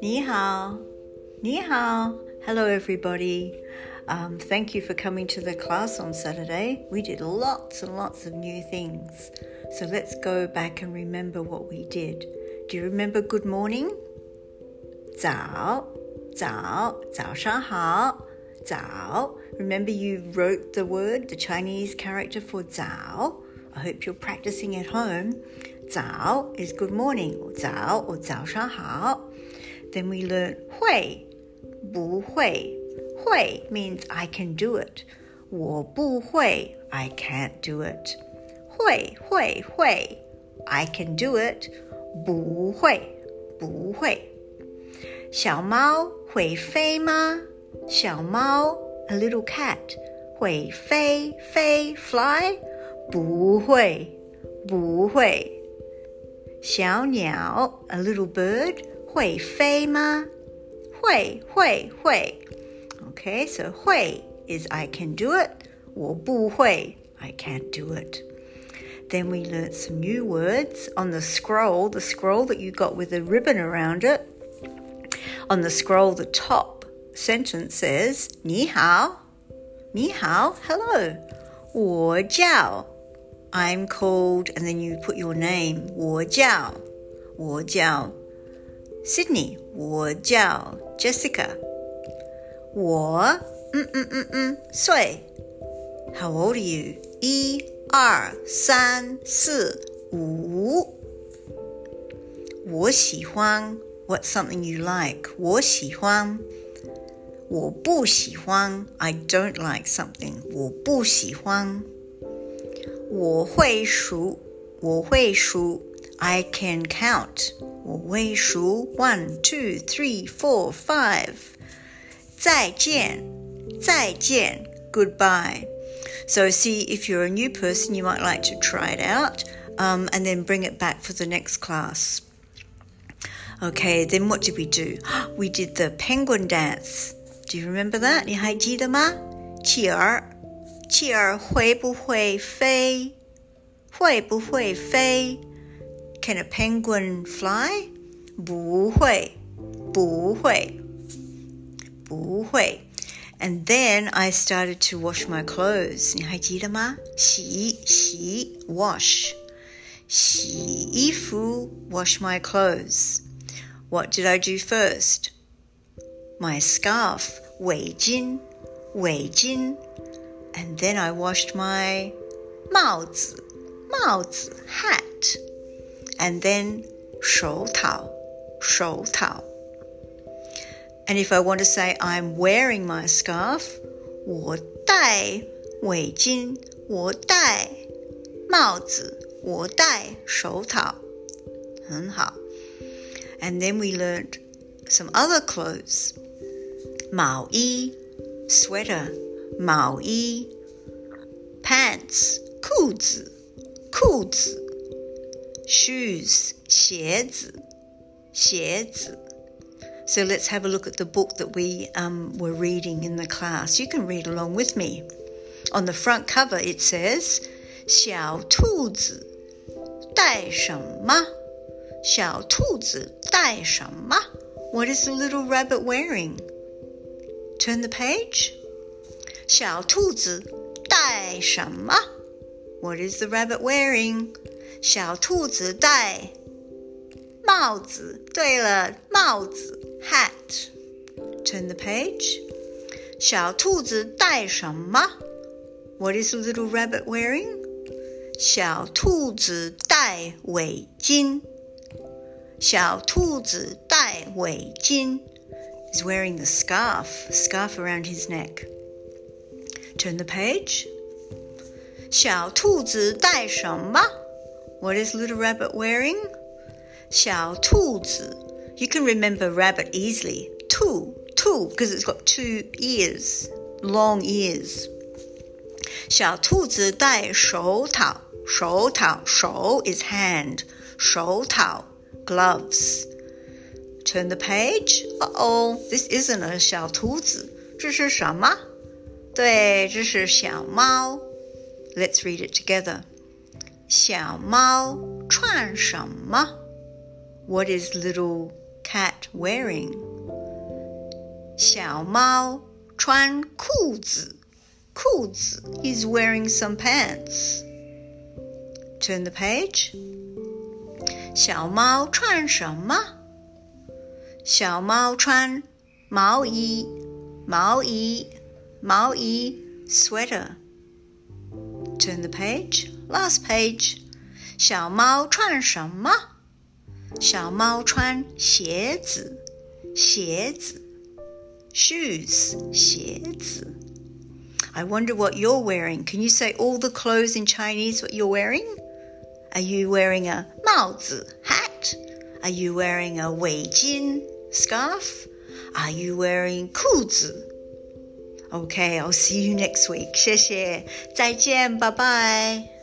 你好，你好. Hello, everybody. Um, thank you for coming to the class on Saturday. We did lots and lots of new things. So let's go back and remember what we did. Do you remember good morning? 早,早,早上好,早. Remember you wrote the word, the Chinese character for 早. I hope you're practicing at home. 早 is good morning, 早 or 早上好. Then we learn 会,不会.会 means I can do it. 我不会 I can't do it. 会会会 I can do it. 不会不会。小猫会飞吗？小猫 a little cat 会飞飞 fly 不会不会。小鸟 a little bird 会飞吗？会会会。Okay, so 会 is I can do it. 我不会 I can't do it. Then we learnt some new words on the scroll, the scroll that you got with a ribbon around it. On the scroll, the top sentence says 你好,你好, hello. 我叫 I'm called, and then you put your name. 我叫我叫 Sydney. 我叫 Jessica. 我嗯嗯嗯嗯岁 How old are you? 一二三四五。我喜欢 What's something you like? 我喜欢。我不喜欢 I don't like something. 我不喜欢。 我会数，我会数。I can count. 我会数 one, two, three, four, five. 再见，再见, goodbye. So, see if you're a new person, you might like to try it out um, and then bring it back for the next class. Okay, then what did we do? We did the penguin dance. Do you remember that? 你还记得吗？企鹅， 企鹅会不会飞？会不会飞？Can a penguin fly? 不会，不会，不会。and then I started to wash my clothes. 你还记得吗？洗洗 wash 洗衣服 wash my clothes. What did I do first? My scarf 围巾围巾 and then I washed my 帽子帽子 hat and then 手套手套 and if I want to say I'm wearing my scarf, 我戴围巾，我戴帽子，我戴手套，很好。And then we learned some other clothes. 毛衣 sweater, 毛衣；pants 裤子，裤子；shoes 鞋子，鞋子。So let's have a look at the book that we um, were reading in the class. You can read along with me. On the front cover, it says, 小兔子戴什么？小兔子戴什么？What is the little rabbit wearing? Turn the page. 小兔子戴什么? What is the rabbit wearing? 小兔子戴帽子。对了，帽子。hat. Turn the page. 小兔子戴什么? What is the little rabbit wearing? 小兔子戴围巾。小兔子戴围巾 is wearing the scarf, scarf around his neck. Turn the page. 小兔子戴什么? What is little rabbit wearing? 小兔子 you can remember rabbit easily. Two, two, because it's got two ears, long ears. 小兔子戴手套，手套手 is hand，手套 gloves. Turn the page. Uh oh, this isn't a 小兔子，这是什么？ 对，这是小猫。Let's read it together. 小猫穿什么？What is little cat wearing? 小猫穿裤子，裤子 He's wearing some pants. Turn the page. 小猫穿什么？小猫穿毛衣，毛衣， 毛衣，sweater. Turn the page. Last page. 小猫穿什么？小猫穿鞋子，鞋子，shoes，鞋子。I wonder what you're wearing. Can you say all the clothes in Chinese what you're wearing? Are you wearing a 帽子 hat? Are you wearing a 围巾 scarf? Are you wearing 裤子 Okay, I'll see you next week. 谢谢，再见，拜拜。